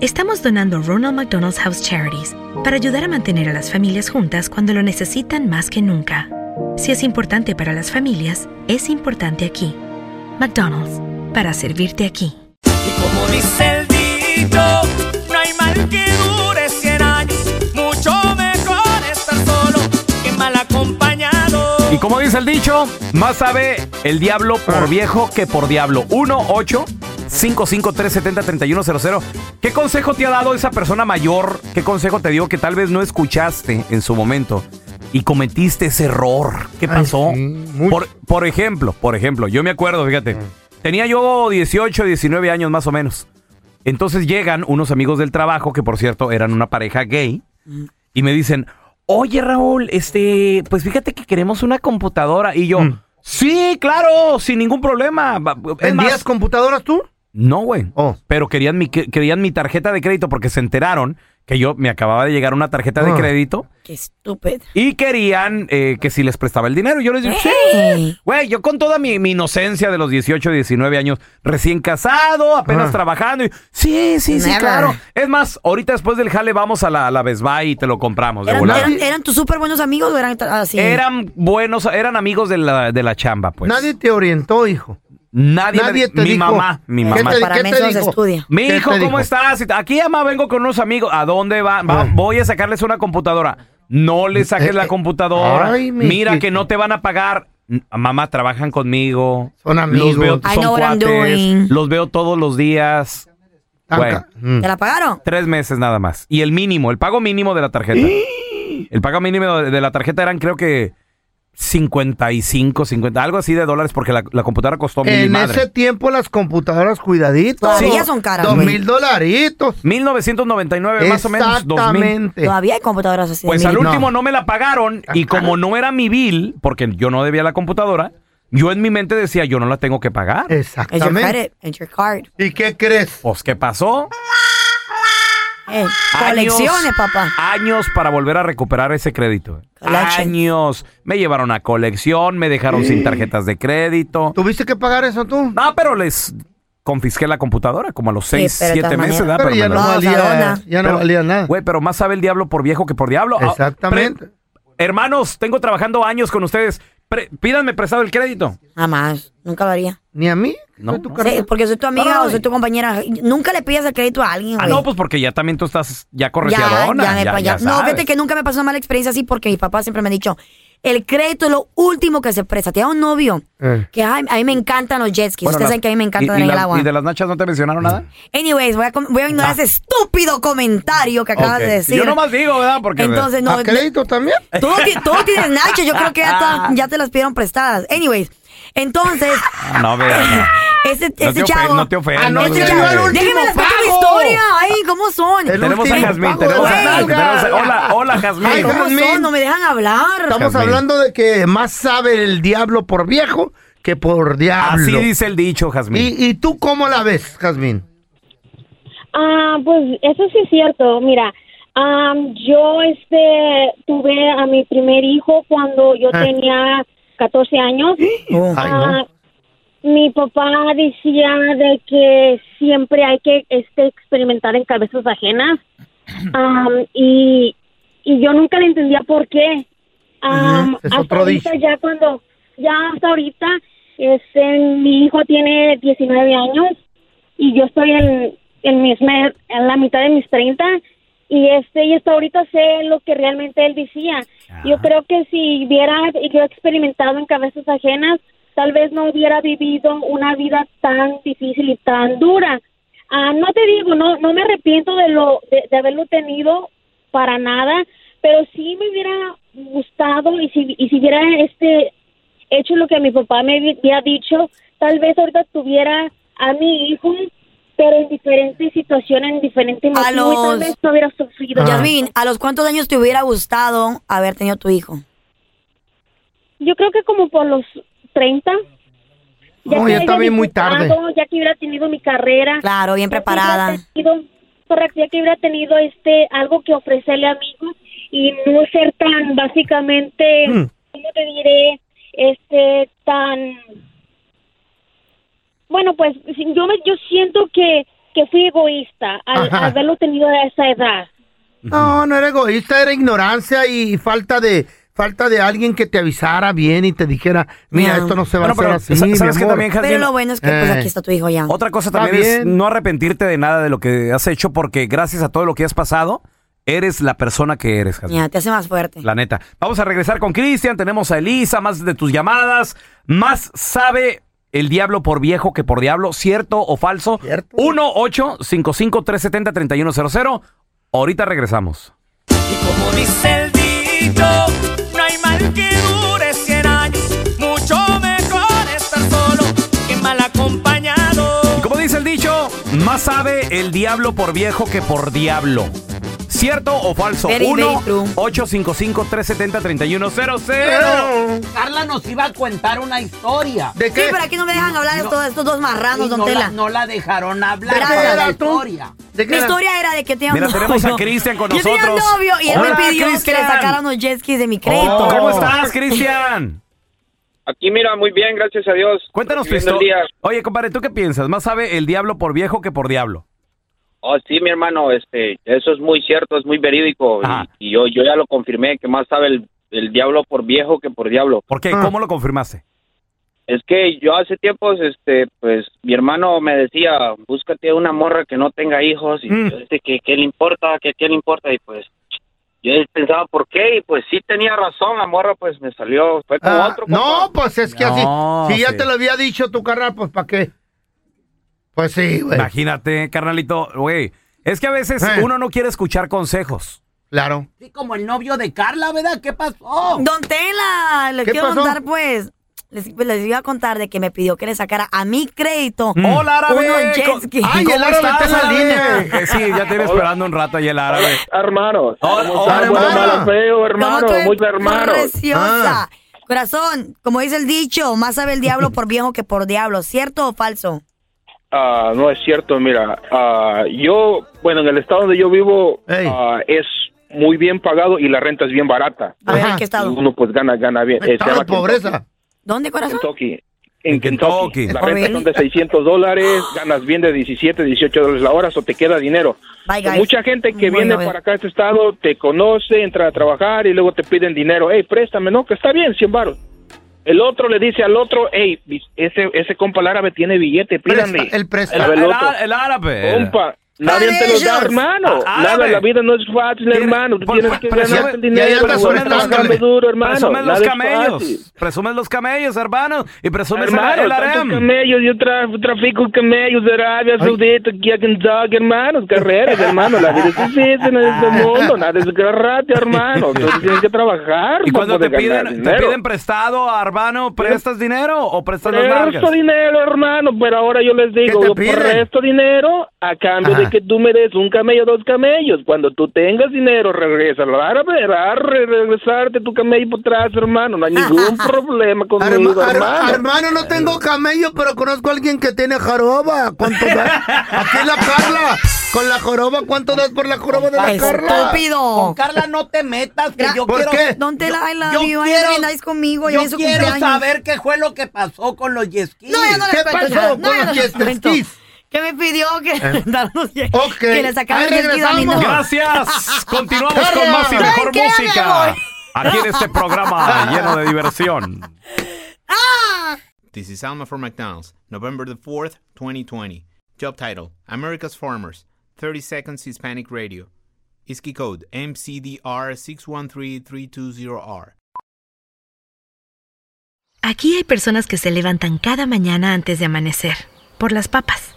estamos donando Ronald McDonald's House Charities para ayudar a mantener a las familias juntas cuando lo necesitan más que nunca. Si es importante para las familias, es importante aquí. McDonald's, para servirte aquí. Y como dice el dicho, no hay mal que dure 100 años. Mucho mejor estar solo que mal acompañado. Y como dice el dicho, más sabe el diablo por viejo que por diablo. 1 8 553 3100 ¿Qué consejo te ha dado esa persona mayor? ¿Qué consejo te dio que tal vez no escuchaste en su momento? Y cometiste ese error. ¿Qué Ay, pasó? sí, por, por ejemplo, por ejemplo, yo me acuerdo, fíjate. Tenía yo 18, 19 años más o menos. Entonces llegan unos amigos del trabajo, que por cierto eran una pareja gay, y me dicen, oye Raúl, este, pues fíjate que queremos una computadora. Y yo, sí, claro, sin ningún problema. ¿Vendías computadoras tú? No, güey. Oh. Pero querían mi, que- querían mi tarjeta de crédito porque se enteraron que yo me acababa de llegar una tarjeta de Ah. crédito Qué estúpido. y querían eh, que si les prestaba el dinero. Yo les dije, sí. Güey, yo con toda mi, mi inocencia de los 18, 19 años, recién casado, apenas Ah. trabajando. y, sí, sí, sí, claro. Es más, ahorita después del jale vamos a la, a la Best Buy y te lo compramos. De ¿Eran, volada. eran, eran tus súper buenos amigos o eran así? Eran buenos, eran amigos de la, de la chamba, pues. Nadie te orientó, hijo. Nadie, me- nadie te mi dijo. mamá, mi ¿Qué mamá. te- Para qué te dijo? estudia. Mi ¿Qué hijo, te ¿cómo dijo? estás? Aquí, mamá, vengo con unos amigos. ¿A dónde va? Va, Ah. Voy a sacarles una computadora. No le saques Eh, la eh, computadora. ay, mi Mira que no te van a pagar. N- Mamá, trabajan conmigo. Son Los amigos. veo, I son know what I'm cuates. doing. Los veo todos los días. Güey. ¿Te la pagaron? tres meses nada más. Y el mínimo, el pago mínimo de la tarjeta. El pago mínimo de la tarjeta eran creo que 55, 50, algo así de dólares porque la, la computadora costó mil y En ese tiempo las computadoras, cuidaditos. Todavía son caras, Dos güey. mil dolaritos. 1999 más o menos, 2000. Exactamente. Todavía hay computadoras así. de Pues al último no me la pagaron y como no era mi bill, porque yo no debía la computadora, yo en mi mente decía, yo no la tengo que pagar. It's your Exactamente. credit, it's your card. ¿Y qué crees? Pues, ¿qué pasó? Eh, colecciones, papá. Años para volver a recuperar ese crédito. Años. Me llevaron a colección, me dejaron sin tarjetas de crédito. ¿Tuviste que pagar eso tú? No, pero les confisqué la computadora como a los Sí, 6, pero de 7 todas meses. ¿verdad? Pero ya me no valía, Sadona. ya no Pero- valía nada. Güey, pero más sabe el diablo por viejo que por diablo. Ah, Exactamente. pre- hermanos, tengo trabajando años con ustedes. Pre- pídanme prestado el crédito. Jamás. Nunca lo haría. Ni a mí. No, Soy tu carnal. Sí, porque soy tu amiga o soy tu compañera. Nunca le pidas el crédito a alguien, Ah, güey. no, pues porque ya también tú estás ya ya, correteadona. ya me ya- pa- ya ya- No, sabes. fíjate que nunca me pasó una mala experiencia así porque mi papá siempre me ha dicho, el crédito es lo último que se presta. Te da un novio Eh. que ay, a mí me encantan los jet skis. Bueno, Ustedes las- saben que a mí me encanta y- el agua. ¿Y de las nachas no te mencionaron nada? Anyways, voy a, voy a ignorar ese estúpido comentario que acabas de decir. Yo nomás digo, ¿verdad? Porque Entonces, no. ¿A crédito también? Todo, todo tienes nachos, yo creo que ya, ya te las pidieron prestadas. Anyways, entonces, Ah, no, vea. ese, No ese chavo. no te ofendas, Ah, no, ya chavo- llegó el último Déjenme les cuento mi historia. Ay, ¿cómo son? El Tenemos a Jazmín, tenemos a tenemos Hola, hola, Jazmín. Ay, ¿Cómo Jazmín. son? No me dejan hablar. Estamos hablando de que más sabe el diablo por viejo que por diablo. Así dice el dicho, Jazmín. ¿Y, ¿Y tú cómo la ves, Jazmín? Ah, pues eso sí es cierto. Mira, Am, yo este tuve a mi primer hijo cuando yo Ah. tenía 14 años. Oh. Ay, no. Ah, mi papá decía de que siempre hay que este experimentar en cabezas ajenas. Am, y, y yo nunca le entendía por qué. Am, Ujú, es hasta otro ahorita ya cuando ya hasta ahorita este mi hijo tiene 19 años y yo estoy en, en mis en la mitad de mis 30 y este y hasta ahorita sé lo que realmente él decía. Yo creo que si hubiera yo experimentado en cabezas ajenas, tal vez no hubiera vivido una vida tan difícil y tan dura. Ah, no te digo, no no me arrepiento de lo de, de haberlo tenido para nada, pero sí me hubiera gustado y si y si hubiera este hecho lo que mi papá me había dicho, tal vez ahorita tuviera a mi hijo, pero en diferentes situaciones, en diferentes y tal vez no hubiera sufrido. Ah. Yasmin, ¿a los cuántos años te hubiera gustado haber tenido tu hijo? Yo creo que como por los 30. No, que ya está bien muy tarde. Ya que hubiera tenido mi carrera. Claro, bien ya que preparada. hubiera tenido- correcto, ya que hubiera tenido este algo que ofrecerle a mi hijo y no ser tan básicamente, Mm. ¿cómo te diré? Este, tan... Bueno, pues yo me, yo siento que, que fui egoísta al, al haberlo tenido a esa edad. No, no era egoísta, era ignorancia y falta de falta de alguien que te avisara bien y te dijera, mira, esto no se va Bueno, a hacer así, mi ¿sabes qué amor. también, Jasmine? Pero lo bueno es que pues Eh. aquí está tu hijo ya. Otra cosa Está también es bien. no arrepentirte de nada de lo que has hecho porque gracias a todo lo que has pasado, eres la persona que eres, Jasmine. Ya, te hace más fuerte. La neta. Vamos a regresar con Cristian. Tenemos a Elisa, más de tus llamadas. Más sabe el diablo por viejo que por diablo. ¿Cierto o falso? Cierto. 1-855-370-3100. Ahorita regresamos. Y como dice el dicho, mal que dure 100 años. Mucho mejor estar solo que mal acompañado. Y como dice el dicho, más sabe el diablo por viejo que por diablo. ¿Cierto o falso? Very, very true. 1-855-370-3100. Carla nos iba a contar una historia. ¿De Sí, qué? pero aquí no me dejan hablar de No. todos estos dos marranos, don no, Tela. la, no la dejaron hablar ¿De qué para la tú? historia. ¿De qué La era? historia era de que tenía Mira, un tenemos novio. a Cristian con Yo tenía un nosotros. novio y él Hola, me pidió que Cristian. le sacara unos jet skis de mi crédito. Oh, ¿Cómo estás, Cristian? Aquí mira, muy bien, gracias a Dios. Cuéntanos tu historia. Oye, compadre, ¿tú qué piensas? ¿Más sabe el diablo por viejo que por diablo? Oh, sí, mi hermano, este, eso es muy cierto, es muy verídico. Y, y yo, yo ya lo confirmé, que más sabe el, el diablo por viejo que por diablo. ¿Por qué? Ah. ¿Cómo lo confirmaste? Es que yo hace tiempos, este, pues, mi hermano me decía, búscate una morra que no tenga hijos. Y Mm. yo dije, que qué le importa? que qué le importa? Y pues, yo pensaba, ¿por qué? Y pues sí tenía razón, la morra pues me salió, fue con Ah, otro. no, pues es que No, así. Si ya te lo había dicho tu carnal, pues ¿para qué? Pues sí, güey. Imagínate, carnalito, güey. Es que a veces Eh. uno no quiere escuchar consejos. Claro. Sí, como el novio de Carla, ¿verdad? ¿Qué pasó? Don Tela, les ¿Qué quiero pasó? contar pues. Les, les iba a contar de que me pidió que le sacara a mi crédito ¡Hola, árabe! jet skis. Ay, ¿Cómo el árabe está en la árabe? línea. Eh, sí, ya te iba esperando un rato ahí el árabe. Hermano, Hola, ¿cómo hola, estás? Bueno, hermano. feo, ¿Cómo hermano, muy hermano. Preciosa. Ah. Corazón, como dice el dicho, más sabe el diablo por viejo que por diablo. ¿Cierto o falso? Ah, no es cierto, mira, ah, yo, bueno, en el estado donde yo vivo ah, es muy bien pagado y la renta es bien barata. A ver, Ajá. ¿en qué estado? uno pues gana, gana bien. Eh, se Estado llama de pobreza. ¿Dónde, corazón? Kentucky. En En Kentucky. Kentucky. La renta son de 600 dólares, ganas bien de 17, 18 dólares la hora, o te queda dinero. Bye. Mucha gente que Bueno, viene para acá a este estado te conoce, entra a trabajar y luego te piden dinero. Hey, préstame, no, que está bien, 100 baros. El otro le dice al otro, hey, ese, ese compa el árabe tiene billete, pídanle. Presta, el presta. El, el árabe. Compa, nadie te lo da, hermano. Ah, Nada, árabe. la vida no es fácil, hermano. Tú tienes que ganarte el dinero, andas güey, soltándole. trabajando duro, hermano. Presumen los Nada camellos. Presumen los camellos, hermano. Y presumes Hermano, el, harem. camellos, yo tra- trafico camellos de Arabia Saudita, aquí a Kentucky, hermano, carreras, hermano, la vida es difícil en este mundo, nada es gratis, hermano, tú tienes que trabajar Y cuando te ganar piden, te piden prestado, hermano, ¿prestas dinero o prestas las Presto dinero, hermano, pero ahora yo les digo, ¿Qué te yo presto dinero a cambio de que tú me des un camello, dos camellos. Cuando tú tengas dinero, regresa. Ahora verás re- regresarte tu camello por atrás, hermano. No hay ningún problema conmigo, Arma- ar- hermano. hermano, no tengo camello, pero conozco a alguien que tiene jaroba. ¿Cuánto da? Aquí la Carla. Con la joroba, ¿cuánto das por la joroba de la Carla? Con Carla no te metas, que yo ¿Por quiero... qué? Tell I love yo you. quiero- conmigo. Yo quiero cumpleaños. saber qué fue lo que pasó con los skis. No, no ¿Qué pasó con No, los no Que me pidió que, dar los jet- Ok. que le sacaran Ahí el regresamos. Gracias. Continuamos con más y ¿Saben mejor música. Aquí en este programa lleno de diversión. This is Alma for McDonald's, November the 4th, 2020. Job title America's Farmers, 30 Seconds Hispanic Radio. ISKI code MCDR613320R. Aquí hay personas que se levantan cada mañana antes de amanecer, por las papas.